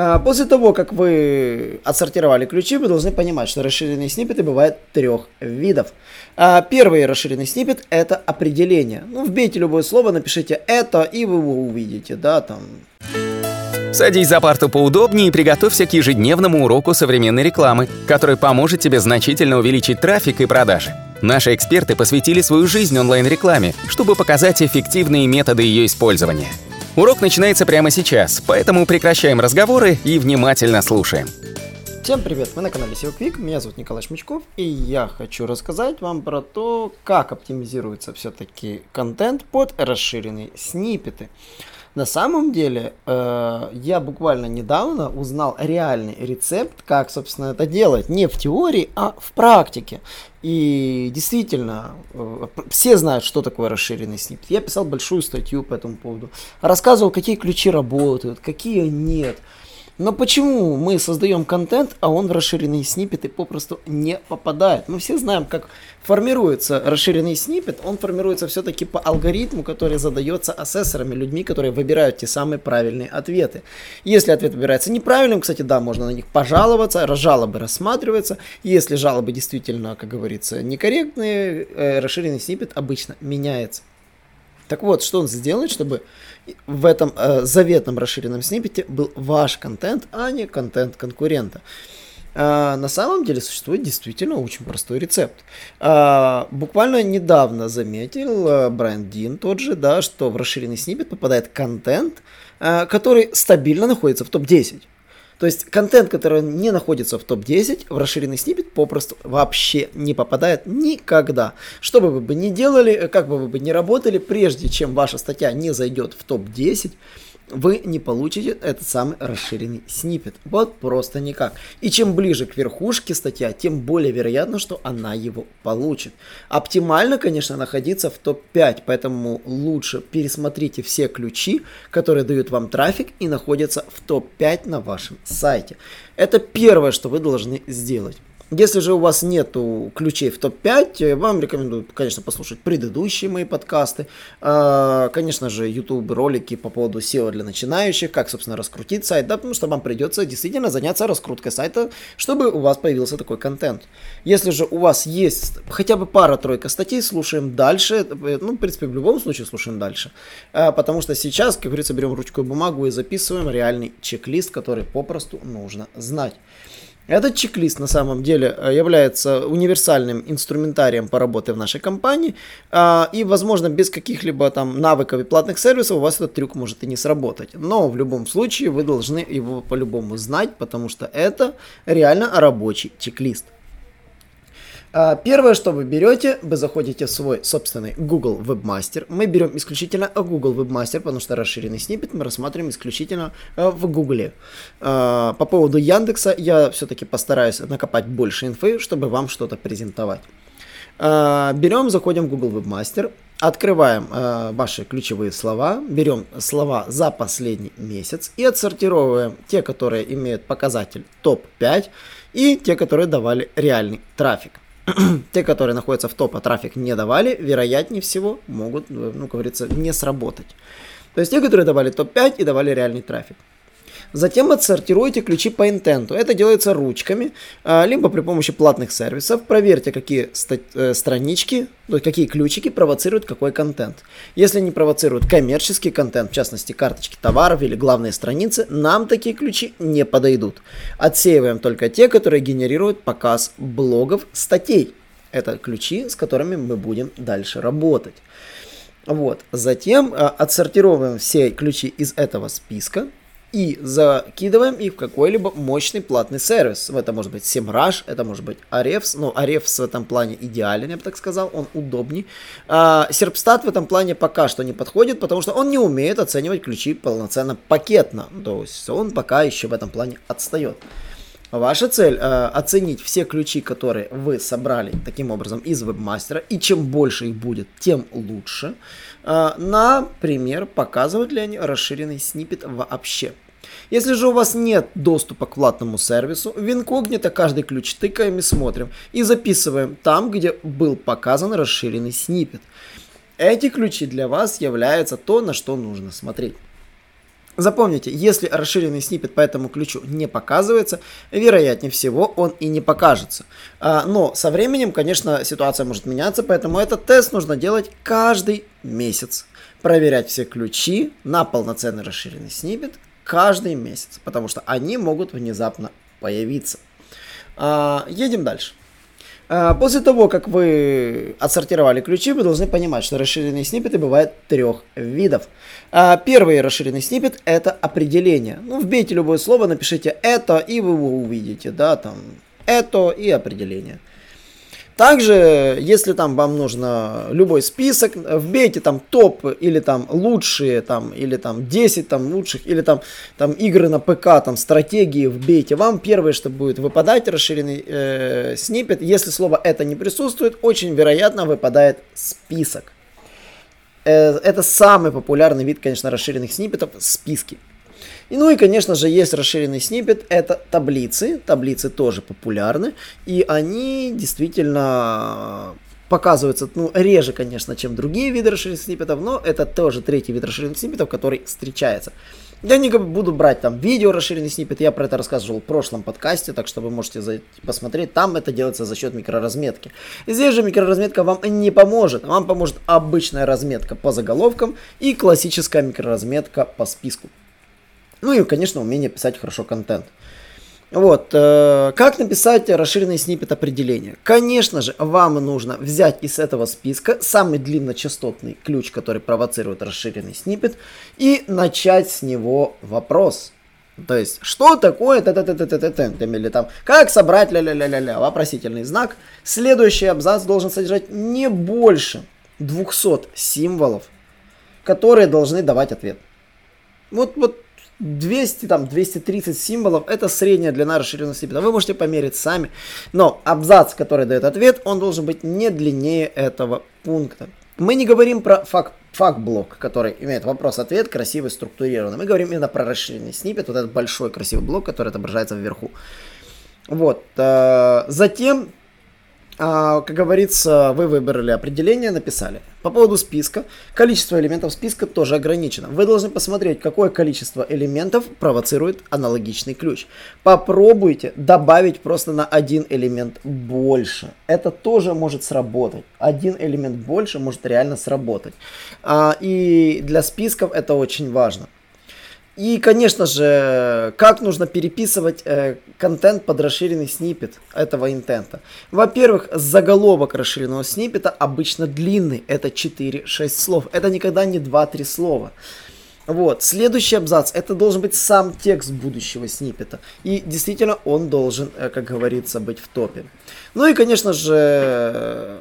А, после того, как вы отсортировали ключи, вы должны понимать, что расширенные сниппеты бывают трех видов. А, первый расширенный сниппет – это определение. Ну, вбейте любое слово, напишите «это», и вы его увидите, да, там. Садись за парту поудобнее и приготовься к ежедневному уроку современной рекламы, который поможет тебе значительно увеличить трафик и продажи. Наши эксперты посвятили свою жизнь онлайн-рекламе, чтобы показать эффективные методы ее использования. Урок начинается прямо сейчас, поэтому прекращаем разговоры и внимательно слушаем. Всем привет, вы на канале SEO Quick, меня зовут Николай Шмычков, и я хочу рассказать вам про то, как оптимизируется все-таки контент под расширенные сниппеты. На самом деле, э, я буквально недавно узнал реальный рецепт, как, собственно, это делать. Не в теории, а в практике. И действительно, э, все знают, что такое расширенный сниппет. Я писал большую статью по этому поводу. Рассказывал, какие ключи работают, какие нет. Но почему мы создаем контент, а он в расширенные сниппеты попросту не попадает? Мы все знаем, как формируется расширенный сниппет. Он формируется все-таки по алгоритму, который задается ассессорами, людьми, которые выбирают те самые правильные ответы. Если ответ выбирается неправильным, кстати, да, можно на них пожаловаться, жалобы рассматриваются. Если жалобы действительно, как говорится, некорректные, э, расширенный сниппет обычно меняется. Так вот, что он сделает, чтобы в этом э, заветном расширенном сниппете был ваш контент, а не контент конкурента. А, на самом деле существует действительно очень простой рецепт. А, буквально недавно заметил а, Брайан Дин тот же, да, что в расширенный сниппет попадает контент, а, который стабильно находится в топ-10. То есть контент, который не находится в топ-10, в расширенный сниппет попросту вообще не попадает никогда. Что бы вы ни делали, как бы вы ни работали, прежде чем ваша статья не зайдет в топ-10, вы не получите этот самый расширенный снипет. Вот просто никак. И чем ближе к верхушке статья, тем более вероятно, что она его получит. Оптимально, конечно, находиться в топ-5, поэтому лучше пересмотрите все ключи, которые дают вам трафик и находятся в топ-5 на вашем сайте. Это первое, что вы должны сделать. Если же у вас нету ключей в топ-5, э, вам рекомендую, конечно, послушать предыдущие мои подкасты. А, конечно же, YouTube ролики по поводу SEO для начинающих, как, собственно, раскрутить сайт, да, потому что вам придется действительно заняться раскруткой сайта, чтобы у вас появился такой контент. Если же у вас есть хотя бы пара-тройка статей, слушаем дальше. Э, ну, в принципе, в любом случае слушаем дальше. А, потому что сейчас, как говорится, берем ручку и бумагу и записываем реальный чек-лист, который попросту нужно знать. Этот чек-лист на самом деле э, является универсальным инструментарием по работе в нашей компании. А, и, возможно, без каких-либо там навыков и платных сервисов у вас этот трюк может и не сработать. Но в любом случае вы должны его по-любому знать, потому что это реально рабочий чек-лист. А, первое, что вы берете, вы заходите в свой собственный Google Webmaster. Мы берем исключительно Google Webmaster, потому что расширенный сниппет мы рассматриваем исключительно э, в Google. А, по поводу Яндекса я все-таки постараюсь накопать больше инфы, чтобы вам что-то презентовать. А, берем, заходим в Google Webmaster, открываем ваши ключевые слова, берем слова за последний месяц и отсортировываем те, которые имеют показатель топ-5 и те, которые давали реальный трафик. те, которые находятся в топ, а трафик не давали, вероятнее всего могут, ну, как говорится, не сработать. То есть те, которые давали топ-5 и давали реальный трафик. Затем отсортируйте ключи по интенту. Это делается ручками, а, либо при помощи платных сервисов. Проверьте, какие э, странички, какие ключики провоцируют какой контент. Если не провоцируют коммерческий контент, в частности карточки товаров или главные страницы, нам такие ключи не подойдут. Отсеиваем только те, которые генерируют показ блогов, статей. Это ключи, с которыми мы будем дальше работать. Вот. Затем э, отсортировываем все ключи из этого списка и закидываем их в какой-либо мощный платный сервис. Это может быть SEMrush, это может быть Ahrefs, но Ahrefs в этом плане идеален, я бы так сказал, он удобней. А, Serpstat в этом плане пока что не подходит, потому что он не умеет оценивать ключи полноценно пакетно, то есть он пока еще в этом плане отстает. Ваша цель э, оценить все ключи, которые вы собрали таким образом из вебмастера, и чем больше их будет, тем лучше. Э, например, показывают ли они расширенный снипет вообще. Если же у вас нет доступа к платному сервису, в инкогнито каждый ключ тыкаем и смотрим и записываем там, где был показан расширенный снипет. Эти ключи для вас являются то, на что нужно смотреть. Запомните, если расширенный снипет по этому ключу не показывается, вероятнее всего он и не покажется. А, но со временем, конечно, ситуация может меняться, поэтому этот тест нужно делать каждый месяц. Проверять все ключи на полноценный расширенный снипет каждый месяц, потому что они могут внезапно появиться. А, едем дальше. А, после того, как вы отсортировали ключи, вы должны понимать, что расширенные сниппеты бывают трех видов. А, первый расширенный сниппет – это определение. Ну, вбейте любое слово, напишите «это», и вы его увидите, да, там «это» и определение. Также, если там вам нужно любой список, вбейте там топ или там лучшие, там, или там 10 там лучших, или там, там игры на ПК, там стратегии вбейте. Вам первое, что будет выпадать, расширенный э, снипет. Если слово это не присутствует, очень вероятно выпадает список. Э, это самый популярный вид, конечно, расширенных сниппетов, списки. И, ну и, конечно же, есть расширенный снипет, это таблицы. Таблицы тоже популярны, и они действительно показываются, ну, реже, конечно, чем другие виды расширенных сниппетов, но это тоже третий вид расширенных сниппетов, который встречается. Я не буду брать там видео расширенный сниппет, я про это рассказывал в прошлом подкасте, так что вы можете зайти посмотреть, там это делается за счет микроразметки. Здесь же микроразметка вам не поможет, вам поможет обычная разметка по заголовкам и классическая микроразметка по списку. Ну и, конечно, умение писать хорошо контент. Вот, э, как написать расширенный снипет определения? Конечно же, вам нужно взять из этого списка самый длинночастотный ключ, который провоцирует расширенный снипет, и начать с него вопрос. То есть, что такое т т т т т т т или там, как собрать ля-ля-ля-ля-ля, вопросительный знак. Следующий абзац должен содержать не больше 200 символов, которые должны давать ответ. Вот, вот 200, там, 230 символов, это средняя длина расширенного сниппета. Вы можете померить сами. Но абзац, который дает ответ, он должен быть не длиннее этого пункта. Мы не говорим про факт факт-блок, который имеет вопрос-ответ, красивый, структурированный. Мы говорим именно про расширенный сниппет, вот этот большой красивый блок, который отображается вверху. Вот. Э, затем как говорится, вы выбрали определение, написали. По поводу списка, количество элементов списка тоже ограничено. Вы должны посмотреть, какое количество элементов провоцирует аналогичный ключ. Попробуйте добавить просто на один элемент больше. Это тоже может сработать. Один элемент больше может реально сработать. А, и для списков это очень важно. И, конечно же, как нужно переписывать э, контент под расширенный снипет этого интента. Во-первых, заголовок расширенного снипета обычно длинный, это 4-6 слов. Это никогда не 2-3 слова. Вот, следующий абзац, это должен быть сам текст будущего снипета. И действительно он должен, э, как говорится, быть в топе. Ну и, конечно же,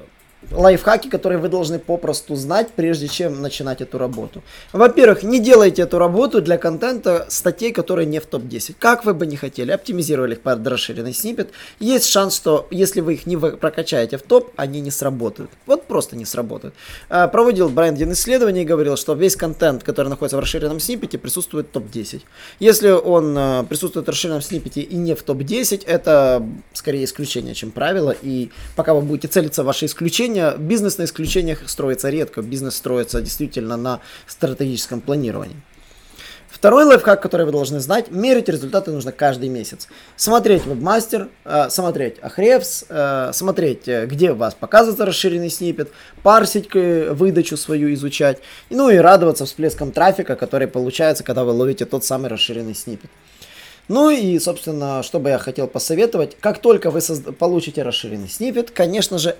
лайфхаки, которые вы должны попросту знать, прежде чем начинать эту работу. Во-первых, не делайте эту работу для контента статей, которые не в топ-10. Как вы бы не хотели, оптимизировали их под расширенный снипет, есть шанс, что если вы их не прокачаете в топ, они не сработают. Вот просто не сработают. А, проводил Брайан исследование и говорил, что весь контент, который находится в расширенном снипете, присутствует в топ-10. Если он а, присутствует в расширенном снипете и не в топ-10, это скорее исключение, чем правило. И пока вы будете целиться в ваши исключения, исключения, бизнес на исключениях строится редко. Бизнес строится действительно на стратегическом планировании. Второй лайфхак, который вы должны знать, мерить результаты нужно каждый месяц. Смотреть вебмастер, э, смотреть Ahrefs, э, смотреть, э, где у вас показывается расширенный снипет, парсить выдачу свою, изучать, ну и радоваться всплескам трафика, который получается, когда вы ловите тот самый расширенный снипет. Ну и, собственно, что бы я хотел посоветовать, как только вы получите расширенный снипет, конечно же,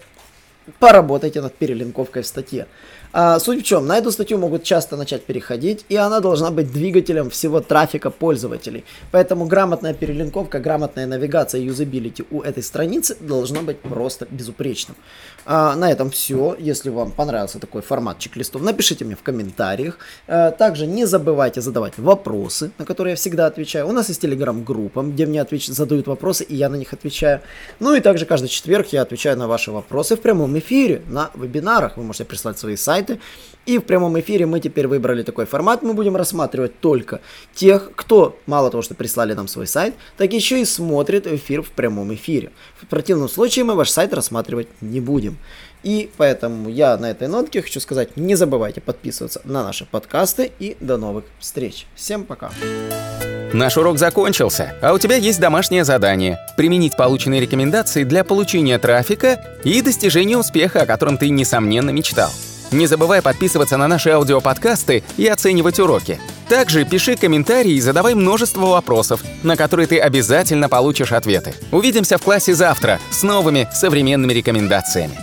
поработайте над перелинковкой в статье. А, суть в чем, на эту статью могут часто начать переходить, и она должна быть двигателем всего трафика пользователей. Поэтому грамотная перелинковка, грамотная навигация юзабилити у этой страницы должна быть просто безупречным. А, на этом все. Если вам понравился такой формат чек-листов, напишите мне в комментариях. А, также не забывайте задавать вопросы, на которые я всегда отвечаю. У нас есть телеграм-группа, где мне отвеч... задают вопросы, и я на них отвечаю. Ну и также каждый четверг я отвечаю на ваши вопросы в прямом эфире, на вебинарах. Вы можете прислать свои сайты. И в прямом эфире мы теперь выбрали такой формат. Мы будем рассматривать только тех, кто мало того, что прислали нам свой сайт, так еще и смотрит эфир в прямом эфире. В противном случае мы ваш сайт рассматривать не будем. И поэтому я на этой нотке хочу сказать, не забывайте подписываться на наши подкасты и до новых встреч. Всем пока. Наш урок закончился, а у тебя есть домашнее задание – применить полученные рекомендации для получения трафика и достижения успеха, о котором ты, несомненно, мечтал. Не забывай подписываться на наши аудиоподкасты и оценивать уроки. Также пиши комментарии и задавай множество вопросов, на которые ты обязательно получишь ответы. Увидимся в классе завтра с новыми современными рекомендациями.